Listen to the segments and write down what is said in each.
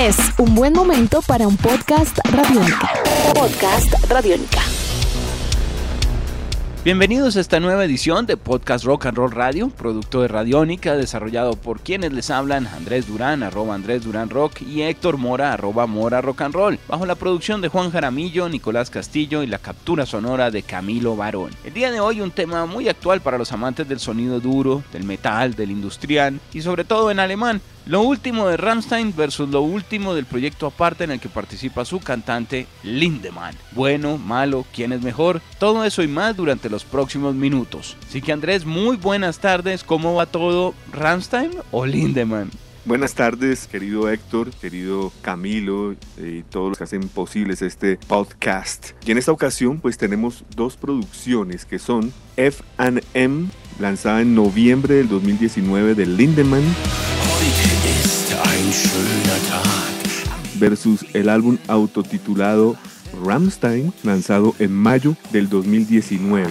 Es un buen momento para un podcast radiónica. Podcast radiónica. Bienvenidos a esta nueva edición de Podcast Rock and Roll Radio, producto de Radiónica, desarrollado por quienes les hablan Andrés Durán, arroba Andrés Durán Rock y Héctor Mora, arroba Mora Rock and Roll, bajo la producción de Juan Jaramillo, Nicolás Castillo y la captura sonora de Camilo Barón. El día de hoy un tema muy actual para los amantes del sonido duro, del metal, del industrial y sobre todo en alemán, lo último de Rammstein versus lo último del proyecto aparte en el que participa su cantante Lindemann. Bueno, malo, quién es mejor, todo eso y más durante los próximos minutos. Así que Andrés, muy buenas tardes, ¿cómo va todo? ¿Rammstein o Lindemann? Buenas tardes, querido Héctor, querido Camilo y todos los que hacen posibles este podcast. Y en esta ocasión pues tenemos dos producciones que son F&M, lanzada en noviembre del 2019 de Lindemann versus el álbum autotitulado Ramstein, lanzado en mayo del 2019.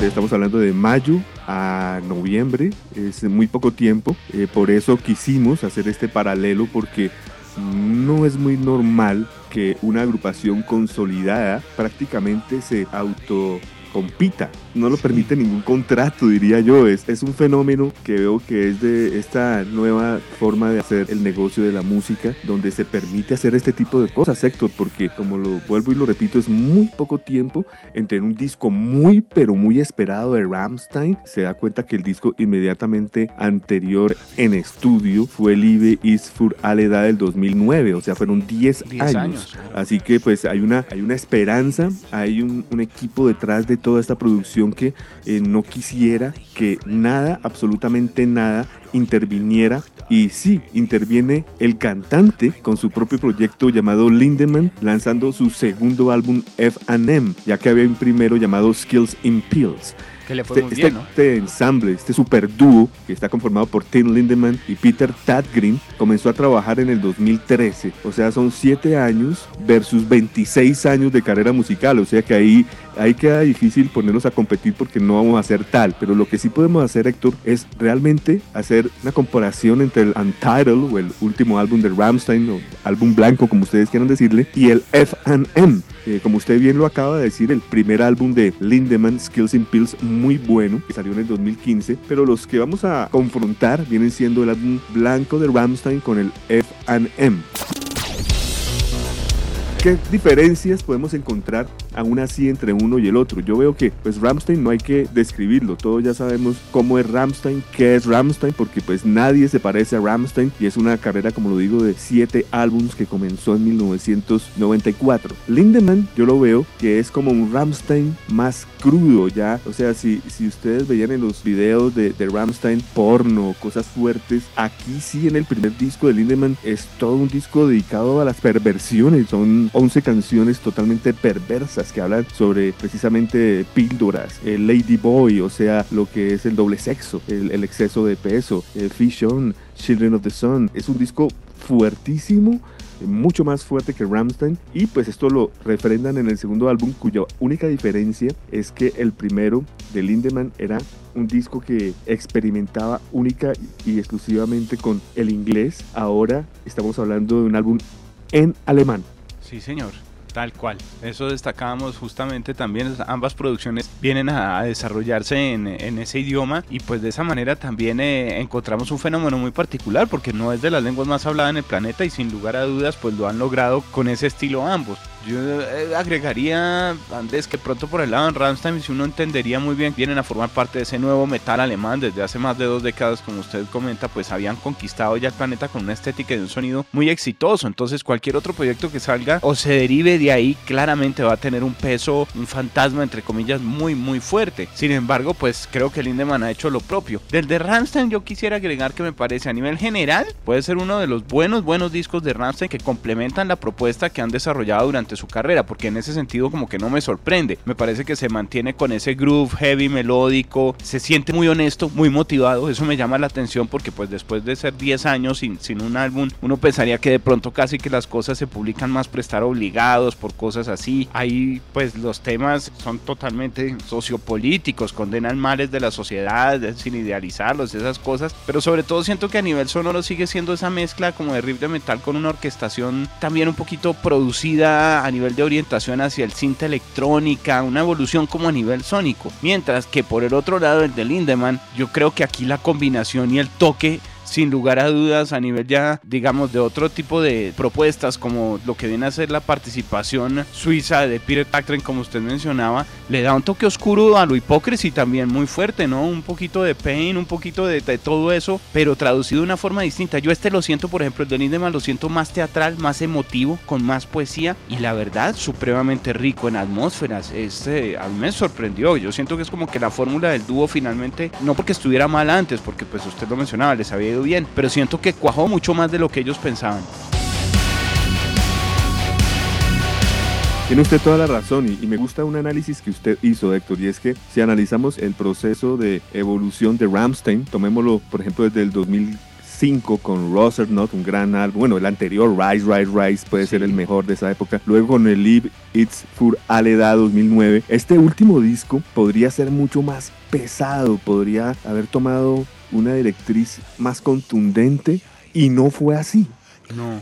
Estamos hablando de mayo a noviembre, es muy poco tiempo, eh, por eso quisimos hacer este paralelo porque no es muy normal que una agrupación consolidada prácticamente se auto compita. No lo permite ningún contrato, diría yo. Es, es un fenómeno que veo que es de esta nueva forma de hacer el negocio de la música, donde se permite hacer este tipo de cosas, Héctor, porque como lo vuelvo y lo repito, es muy poco tiempo entre un disco muy, pero muy esperado de Ramstein. Se da cuenta que el disco inmediatamente anterior en estudio fue Live is for edad del 2009, o sea, fueron 10, años. Así que pues hay una, hay una esperanza, hay un, un equipo detrás de toda esta producción que eh, no quisiera que nada, absolutamente nada, interviniera. Y sí, interviene el cantante con su propio proyecto llamado Lindemann, lanzando su segundo álbum FM, ya que había un primero llamado Skills in Pills este, este, este, ensamble, este super dúo que está conformado por Tim Lindemann y Peter Tadgreen comenzó a trabajar en el 2013. O sea, son 7 años versus 26 años de carrera musical. O sea que ahí, ahí queda difícil ponernos a competir porque no vamos a hacer tal. Pero lo que sí podemos hacer, Héctor, es realmente hacer una comparación entre el Untitled o el último álbum de Ramstein o álbum blanco, como ustedes quieran decirle, y el F&M eh, como usted bien lo acaba de decir, el primer álbum de Lindemann, Skills in Pills, muy bueno, que salió en el 2015, pero los que vamos a confrontar vienen siendo el álbum blanco de Ramstein con el F&M. ¿Qué diferencias podemos encontrar aún así entre uno y el otro? Yo veo que pues Ramstein no hay que describirlo, todos ya sabemos cómo es Ramstein, qué es Ramstein, porque pues nadie se parece a Ramstein y es una carrera, como lo digo, de siete álbums que comenzó en 1994. Lindemann yo lo veo que es como un Ramstein más crudo ya, o sea, si, si ustedes veían en los videos de, de Ramstein porno, cosas fuertes, aquí sí en el primer disco de Lindemann es todo un disco dedicado a las perversiones, son 11 canciones totalmente perversas que hablan sobre precisamente píldoras, el Lady Boy, o sea, lo que es el doble sexo, el, exceso de peso, el Fish On, Children of the Sun. Es un disco fuertísimo mucho más fuerte que Ramstein y pues esto lo refrendan en el segundo álbum cuya única diferencia es que el primero de Lindemann era un disco que experimentaba única y exclusivamente con el inglés ahora estamos hablando de un álbum en alemán Sí, señor. Tal cual. Eso destacábamos justamente también. Ambas producciones vienen a, desarrollarse en, ese idioma y pues de esa manera también eh, encontramos un fenómeno muy particular porque no es de las lenguas más habladas en el planeta y sin lugar a dudas pues lo han logrado con ese estilo ambos. Yo eh, agregaría, Andrés, que pronto por el lado en Rammstein, si uno entendería muy bien, vienen a formar parte de ese nuevo metal alemán desde hace más de dos décadas, como usted comenta, pues habían conquistado ya el planeta con una estética y un sonido muy exitoso. Entonces, cualquier otro proyecto que salga o se derive de ahí, claramente va a tener un peso, un fantasma, entre comillas, muy, muy fuerte. Sin embargo, pues creo que Lindemann ha hecho lo propio. Del de Rammstein, yo quisiera agregar que me parece a nivel general, puede ser uno de los buenos, buenos discos de Rammstein que complementan la propuesta que han desarrollado durante durante su carrera, porque en ese sentido como que no me sorprende. Me parece que se mantiene con ese groove heavy melódico, se siente muy honesto, muy motivado, eso me llama la atención porque pues después de ser 10 años sin, sin un álbum, uno pensaría que de pronto casi que las cosas se publican más por estar obligados, por cosas así. Ahí pues los temas son totalmente sociopolíticos, condenan males de la sociedad, sin idealizarlos, esas cosas, pero sobre todo siento que a nivel sonoro sigue siendo esa mezcla como de riff de metal con una orquestación también un poquito producida a nivel de orientación hacia el cinta electrónica, una evolución como a nivel sónico. Mientras que por el otro lado, el de Lindemann, yo creo que aquí la combinación y el toque sin lugar a dudas a nivel ya, digamos, de otro tipo de propuestas como lo que viene a ser la participación suiza de Peter Tactren, como usted mencionaba, le da un toque oscuro a lo hipócrita también muy fuerte, ¿no? Un poquito de pain, un poquito de, todo eso, pero traducido de una forma distinta. Yo este lo siento, por ejemplo, el de Lindemann lo siento más teatral, más emotivo, con más poesía y la verdad, supremamente rico en atmósferas. Este a mí me sorprendió. Yo siento que es como que la fórmula del dúo finalmente, no porque estuviera mal antes, porque pues usted lo mencionaba, les había ido bien, pero siento que cuajó mucho más de lo que ellos pensaban. Tiene usted toda la razón y, me gusta un análisis que usted hizo, Héctor, y es que si analizamos el proceso de evolución de Ramstein, tomémoslo por ejemplo desde el 2005 con Not, un gran álbum, bueno, el anterior, Rise, Rise, Rise, puede ser el mejor de esa época, luego con el Live It's for Aleda 2009, este último disco podría ser mucho más pesado, podría haber tomado una directriz más contundente y no fue así.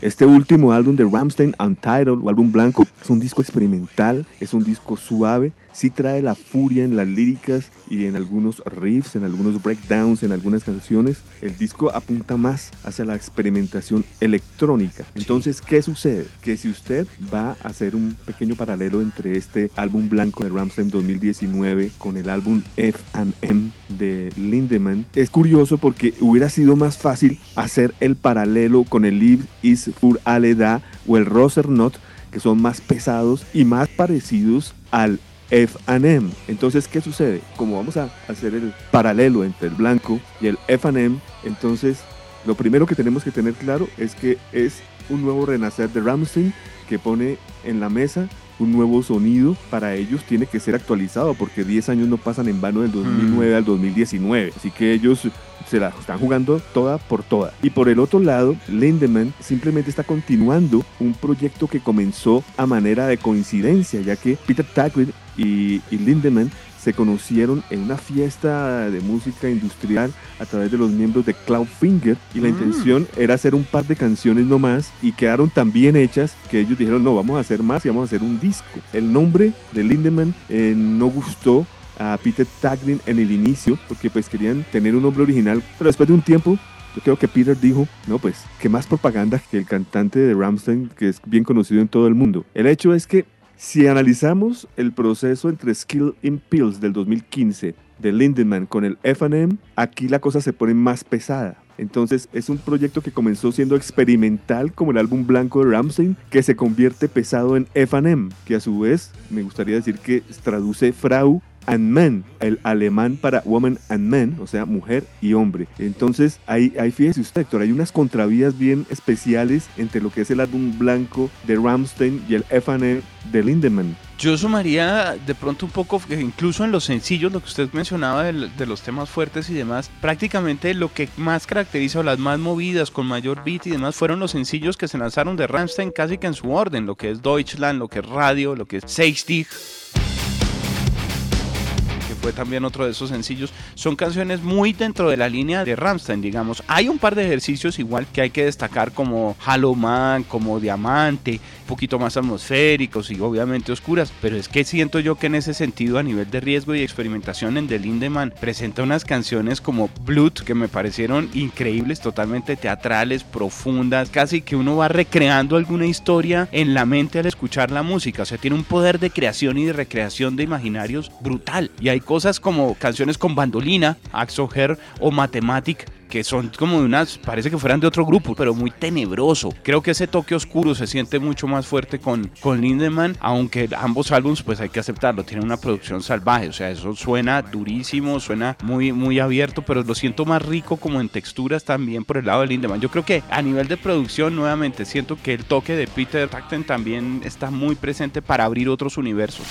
Este último álbum de Ramstein, Untitled o álbum blanco, es un disco experimental, es un disco suave, sí trae la furia en las líricas y en algunos riffs, en algunos breakdowns, en algunas canciones. El disco apunta más hacia la experimentación electrónica. Entonces, ¿qué sucede? Que si usted va a hacer un pequeño paralelo entre este álbum blanco de Ramstein 2019 con el álbum F&M de Lindemann, es curioso porque hubiera sido más fácil hacer el paralelo con el Live is für alle da o el Roser Not que son más pesados y más parecidos al F&M. Entonces, ¿qué sucede? Como vamos a hacer el paralelo entre el blanco y el F&M, entonces lo primero que tenemos que tener claro es que es un nuevo renacer de Ramstein que pone en la mesa un nuevo sonido para ellos tiene que ser actualizado porque 10 años no pasan en vano del 2009 mm. al 2019. Así que ellos se la están jugando toda por toda. Y por el otro lado, Lindemann simplemente está continuando un proyecto que comenzó a manera de coincidencia, ya que Peter Tackwood y, y Lindemann se conocieron en una fiesta de música industrial a través de los miembros de Cloudfinger y la mm. intención era hacer un par de canciones nomás y quedaron tan bien hechas que ellos dijeron no, vamos a hacer más y vamos a hacer un disco. El nombre de Lindemann eh, no gustó a Peter Taglin en el inicio porque pues querían tener un nombre original, pero después de un tiempo yo creo que Peter dijo, no, pues, que más propaganda que el cantante de Ramstein, que es bien conocido en todo el mundo. El hecho es que si analizamos el proceso entre Skill in Pills del 2015 de Lindemann con el FM, aquí la cosa se pone más pesada. Entonces es un proyecto que comenzó siendo experimental como el álbum blanco de Ramsey, que se convierte pesado en FM, que a su vez me gustaría decir que traduce Frau and Man, el alemán para woman and man, o sea, mujer y hombre. Entonces, ahí, ahí fíjese usted, Héctor, hay unas contravías bien especiales entre lo que es el álbum blanco de Ramstein y el FNL de Lindemann. Yo sumaría de pronto un poco, incluso en los sencillos, lo que usted mencionaba de, los temas fuertes y demás, prácticamente lo que más caracteriza o las más movidas con mayor beat y demás fueron los sencillos que se lanzaron de Rammstein casi que en su orden, lo que es Deutschland, lo que es Radio, lo que es Seistig fue también otro de esos sencillos, son canciones muy dentro de la línea de Ramstein, digamos. Hay un par de ejercicios igual que hay que destacar como Halo Man, como Diamante, un poquito más atmosféricos y obviamente oscuras, pero es que siento yo que en ese sentido a nivel de riesgo y experimentación en The Lindemann presenta unas canciones como Blood que me parecieron increíbles, totalmente teatrales, profundas, casi que uno va recreando alguna historia en la mente al escuchar la música, o sea, tiene un poder de creación y de recreación de imaginarios brutal. Y hay cosas como canciones con bandolina, Axo Her o Mathematic que son como de unas, parece que fueran de otro grupo, pero muy tenebroso. Creo que ese toque oscuro se siente mucho más fuerte con, con Lindemann, aunque ambos álbumes, pues hay que aceptarlo, tienen una producción salvaje, o sea, eso suena durísimo, suena muy, muy abierto, pero lo siento más rico como en texturas también por el lado de Lindemann. Yo creo que a nivel de producción, nuevamente, siento que el toque de Peter Tacten también está muy presente para abrir otros universos.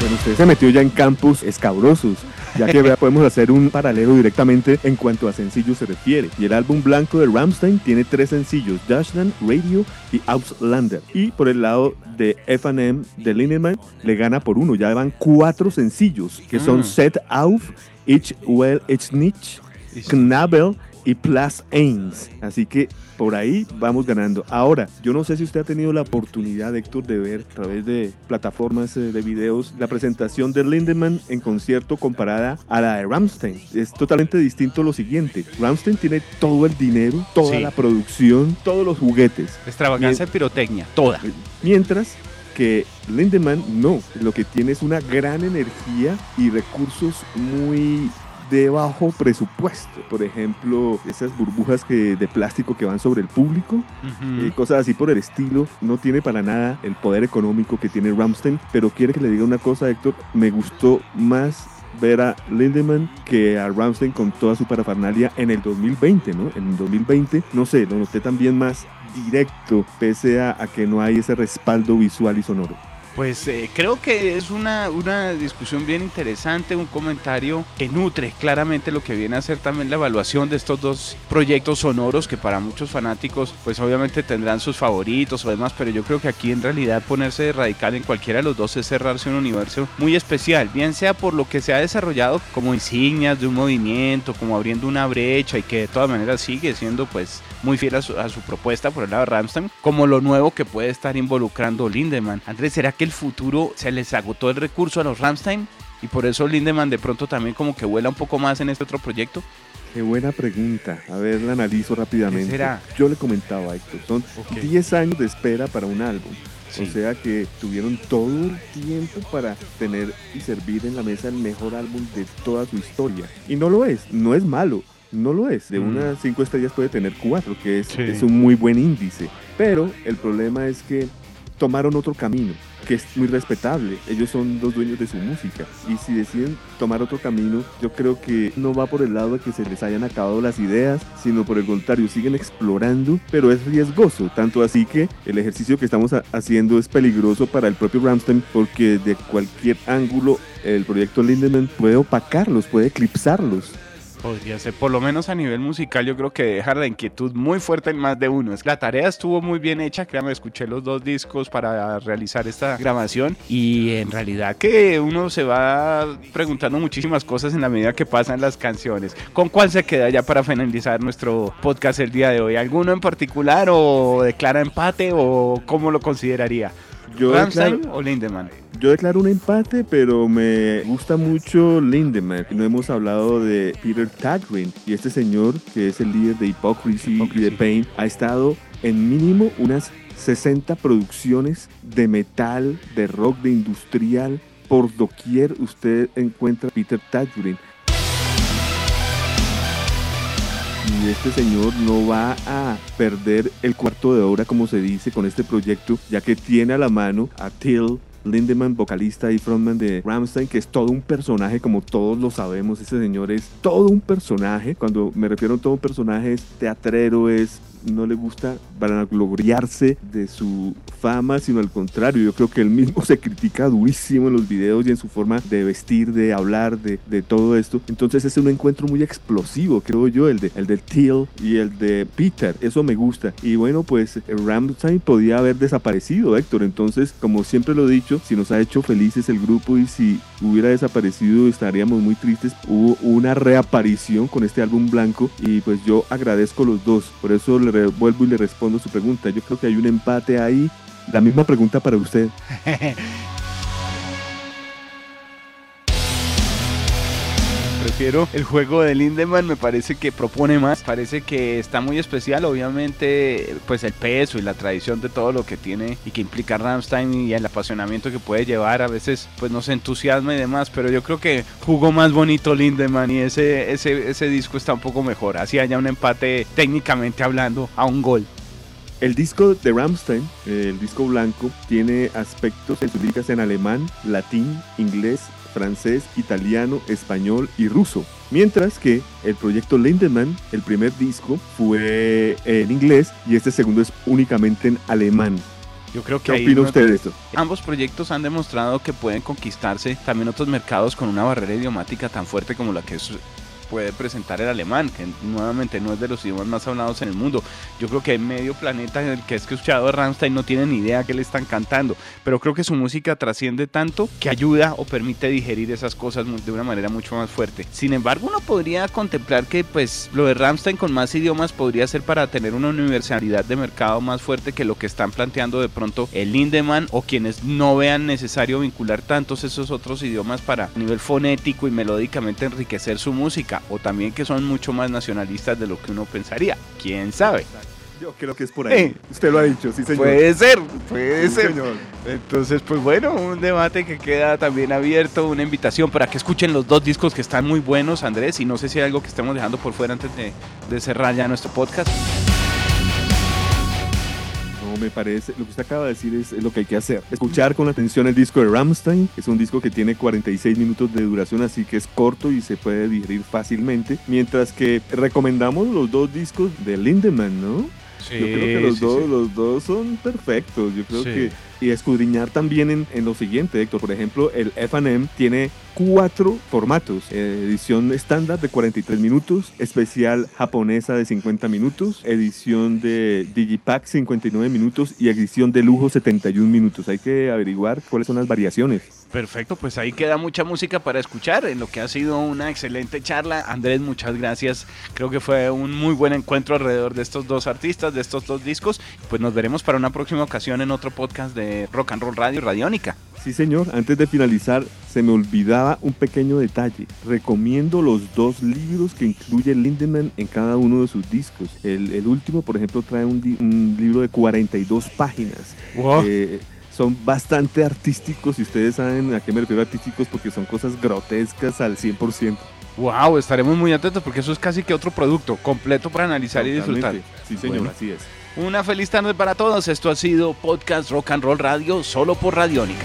Bueno, usted se metió ya en campos escabrosos, ya que podemos hacer un paralelo directamente en cuanto a sencillos se refiere. Y el álbum blanco de Ramstein tiene tres sencillos, Dashland, Radio y Auslander. Y por el lado de F&M de Lindemann le gana por uno, ya van cuatro sencillos, que son Mm. Set Auf, Ich Well, Ich Nicht, Knabel y Plus Ains. Así que por ahí vamos ganando. Ahora, yo no sé si usted ha tenido la oportunidad, Héctor, de ver a través de plataformas eh, de videos la presentación de Lindemann en concierto comparada a la de Ramstein. Es totalmente distinto lo siguiente. Ramstein tiene todo el dinero, toda Sí. la producción, todos los juguetes. Extravagancia de pirotecnia, toda. Mientras que Lindemann no, lo que tiene es una gran energía y recursos muy de bajo presupuesto. Por ejemplo, esas burbujas que, de plástico que van sobre el público, eh, cosas así por el estilo. No tiene para nada el poder económico que tiene Ramstein, pero quiere que le diga una cosa, Héctor, me gustó más ver a Lindemann que a Ramstein con toda su parafernalia en el 2020, ¿no? En el 2020, no sé, lo noté también más directo, pese a, a que no hay ese respaldo visual y sonoro. Pues eh, creo que es una, una discusión bien interesante, un comentario que nutre claramente lo que viene a ser también la evaluación de estos dos proyectos sonoros que para muchos fanáticos pues obviamente tendrán sus favoritos o demás, pero yo creo que aquí en realidad ponerse radical en cualquiera de los dos es cerrarse un universo muy especial, bien sea por lo que se ha desarrollado como insignias de un movimiento, como abriendo una brecha y que de todas maneras sigue siendo pues muy fiel a su, a su propuesta por el lado de Ramstein, como lo nuevo que puede estar involucrando Lindemann. Andrés, ¿será que el futuro se les agotó el recurso a los Ramstein? Y por eso Lindemann de pronto también como que vuela un poco más en este otro proyecto. Qué buena pregunta. A ver, la analizo rápidamente. ¿Qué será? Yo le comentaba a Héctor, son Ok. 10 años de espera para un álbum. Sí. O sea que tuvieron todo el tiempo para tener y servir en la mesa el mejor álbum de toda su historia. Y no lo es, no es malo, no lo es. De Mm. unas 5 estrellas puede tener 4, que es, Sí. es un muy buen índice. Pero el problema es que tomaron otro camino, que es muy respetable. Ellos son los dueños de su música. Y si deciden tomar otro camino, yo creo que no va por el lado de que se les hayan acabado las ideas, sino por el contrario, siguen explorando, pero es riesgoso. Tanto así que el ejercicio que estamos ha- haciendo es peligroso para el propio Ramstein, porque de cualquier ángulo el proyecto Lindemann puede opacarlos, puede eclipsarlos. Podría ser, por lo menos a nivel musical, yo creo que dejar la inquietud muy fuerte en más de uno. Es- La tarea estuvo muy bien hecha, créame, escuché los dos discos para realizar esta grabación y en realidad que uno se va preguntando muchísimas cosas en la medida que pasan las canciones. ¿Con cuál se queda ya para finalizar nuestro podcast el día de hoy? ¿Alguno en particular o declara empate o cómo lo consideraría? Yo ¿Rammstein declaro, o Lindemann? Yo declaro un empate, pero me gusta mucho Lindemann. No hemos hablado de Peter Tagrin y este señor que es el líder de Hypocrisy, y de Hypocrisy. Pain ha estado en mínimo unas 60 producciones de metal, de rock, de industrial. Por doquier usted encuentra a Peter Tagrin. Y este señor no va a perder el cuarto de hora, como se dice, con este proyecto, ya que tiene a la mano a Till Lindemann, vocalista y frontman de Rammstein, que es todo un personaje, como todos lo sabemos. Ese señor es todo un personaje. Cuando me refiero a todo un personaje, es teatrero, es no le gusta vanagloriarse de su fama, sino al contrario, yo creo que él mismo se critica durísimo en los videos y en su forma de vestir, de hablar, de, todo esto. Entonces es un encuentro muy explosivo, creo yo, el de, el de Till y el de Peter, eso me gusta. Y bueno, pues Ramstein podía haber desaparecido, Héctor, entonces como siempre lo he dicho, si nos ha hecho felices el grupo y si hubiera desaparecido estaríamos muy tristes. Hubo una reaparición con este álbum blanco y pues yo agradezco los dos, por eso le vuelvo y le respondo su pregunta. Yo creo que hay un empate ahí. La misma pregunta para usted. prefiero el juego de Lindemann, me parece que propone más, parece que está muy especial, obviamente pues el peso y la tradición de todo lo que tiene y que implica Ramstein y el apasionamiento que puede llevar, a veces pues nos entusiasma y demás, pero yo creo que jugó más bonito Lindemann y ese, ese, ese disco está un poco mejor, así haya un empate técnicamente hablando a un gol. El disco de Ramstein, el disco blanco, tiene aspectos en sus líricas en alemán, latín, inglés, francés, italiano, español y ruso. Mientras que el proyecto Lindemann, el primer disco, fue en inglés y este segundo es únicamente en alemán. Yo creo que ¿Qué opina usted de esto? Ambos proyectos han demostrado que pueden conquistarse también otros mercados con una barrera idiomática tan fuerte como la que es puede presentar el alemán, que nuevamente no es de los idiomas más hablados en el mundo. Yo creo que medio planeta en el que he escuchado a Rammstein no tiene ni idea que le están cantando, pero creo que su música trasciende tanto que ayuda o permite digerir esas cosas de una manera mucho más fuerte. Sin embargo, uno podría contemplar que pues lo de Rammstein con más idiomas podría ser para tener una universalidad de mercado más fuerte que lo que están planteando de pronto el Lindemann o quienes no vean necesario vincular tantos esos otros idiomas para a nivel fonético y melódicamente enriquecer su música o también que son mucho más nacionalistas de lo que uno pensaría. ¿Quién sabe? Yo creo que es por ahí. Eh, Usted lo ha dicho, sí, señor. Puede ser, puede ser. Entonces, pues bueno, un debate que queda también abierto, una invitación para que escuchen los dos discos que están muy buenos, Andrés, y no sé si hay algo que estemos dejando por fuera antes de, de cerrar ya nuestro podcast me parece, lo que usted acaba de decir es, lo que hay que hacer. Escuchar con atención el disco de Ramstein, es un disco que tiene 46 minutos de duración, así que es corto y se puede digerir fácilmente. Mientras que recomendamos los dos discos de Lindemann, ¿no? Sí, Yo creo que los, sí, dos, sí. los dos son perfectos. Yo creo que. Y escudriñar también en, en lo siguiente, Héctor. Por ejemplo, el FM tiene cuatro formatos: edición estándar de 43 minutos, especial japonesa de 50 minutos, edición de Digipack 59 minutos y edición de lujo 71 minutos. Hay que averiguar cuáles son las variaciones. Perfecto, pues ahí queda mucha música para escuchar en lo que ha sido una excelente charla. Andrés, muchas gracias. Creo que fue un muy buen encuentro alrededor de estos dos artistas, de estos dos discos. Pues nos veremos para una próxima ocasión en otro podcast de Rock and Roll Radio Radiónica. Sí, señor. Antes de finalizar, se me olvidaba un pequeño detalle. Recomiendo los dos libros que incluye Lindemann en cada uno de sus discos. El, el último, por ejemplo, trae un libro de 42 páginas. Wow. Eh, son bastante artísticos y ustedes saben a qué me refiero artísticos porque son cosas grotescas al 100%. Wow, estaremos muy atentos porque eso es casi que otro producto completo para analizar y disfrutar. Sí, señor, Bueno. así es. Una feliz tarde para todos. Esto ha sido Podcast Rock and Roll Radio solo por Radiónica.